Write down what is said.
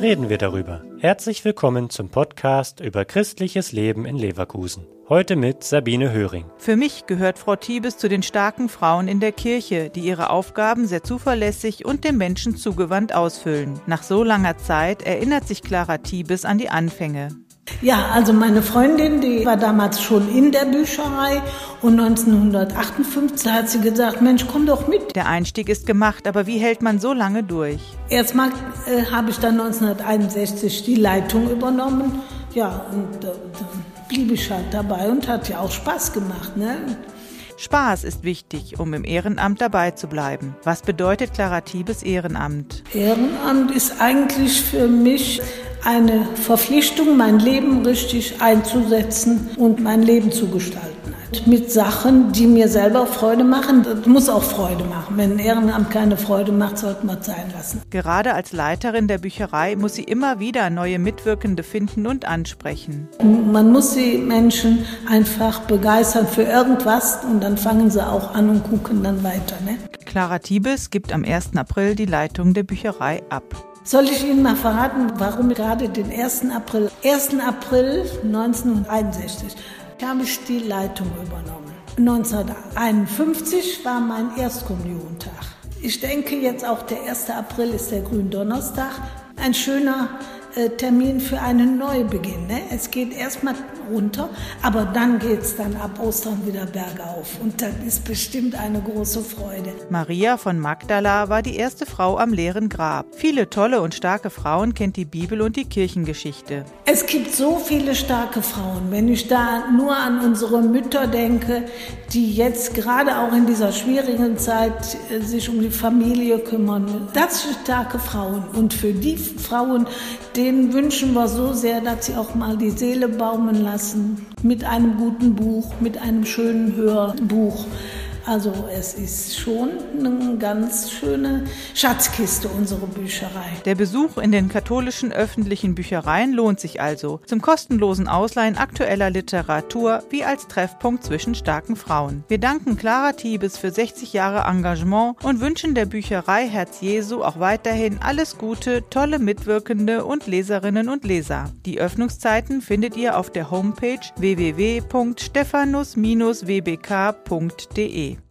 reden wir darüber. Herzlich willkommen zum Podcast über christliches Leben in Leverkusen. Heute mit Sabine Höring. Für mich gehört Frau Tiebes zu den starken Frauen in der Kirche, die ihre Aufgaben sehr zuverlässig und dem Menschen zugewandt ausfüllen. Nach so langer Zeit erinnert sich Clara Tiebes an die Anfänge. Ja, also meine Freundin, die war damals schon in der Bücherei und 1958 hat sie gesagt, Mensch, komm doch mit. Der Einstieg ist gemacht, aber wie hält man so lange durch? Erstmal äh, habe ich dann 1961 die Leitung übernommen. Ja, und äh, dann blieb ich halt dabei und hat ja auch Spaß gemacht. Ne? Spaß ist wichtig, um im Ehrenamt dabei zu bleiben. Was bedeutet Clara Tiebes Ehrenamt? Ehrenamt ist eigentlich für mich eine Verpflichtung, mein Leben richtig einzusetzen und mein Leben zu gestalten. Mit Sachen, die mir selber Freude machen. Das muss auch Freude machen. Wenn ein Ehrenamt keine Freude macht, sollte man es sein lassen. Gerade als Leiterin der Bücherei muss sie immer wieder neue Mitwirkende finden und ansprechen. Man muss die Menschen einfach begeistern für irgendwas und dann fangen sie auch an und gucken dann weiter. Ne? Clara Tiebes gibt am 1. April die Leitung der Bücherei ab. Soll ich Ihnen mal verraten, warum gerade den 1. April? 1. April 1961 habe ich die Leitung übernommen. 1951 war mein Erstkommuniontag. Ich denke jetzt auch der 1. April ist der Gründonnerstag. Ein schöner Termin für einen Neubeginn. Ne? Es geht erstmal runter, aber dann geht es dann ab Ostern wieder bergauf. Und das ist bestimmt eine große Freude. Maria von Magdala war die erste Frau am leeren Grab. Viele tolle und starke Frauen kennt die Bibel und die Kirchengeschichte. Es gibt so viele starke Frauen. Wenn ich da nur an unsere Mütter denke, die jetzt gerade auch in dieser schwierigen Zeit äh, sich um die Familie kümmern. Das sind starke Frauen. Und für die Frauen, denen wünschen wir so sehr, dass sie auch mal die Seele baumen lassen mit einem guten Buch, mit einem schönen Hörbuch. Also es ist schon eine ganz schöne Schatzkiste, unsere Bücherei. Der Besuch in den katholischen öffentlichen Büchereien lohnt sich also. Zum kostenlosen Ausleihen aktueller Literatur wie als Treffpunkt zwischen starken Frauen. Wir danken Clara Tiebes für 60 Jahre Engagement und wünschen der Bücherei Herz Jesu auch weiterhin alles Gute, tolle Mitwirkende und Leserinnen und Leser. Die Öffnungszeiten findet ihr auf der Homepage www.stephanus-wbk.de.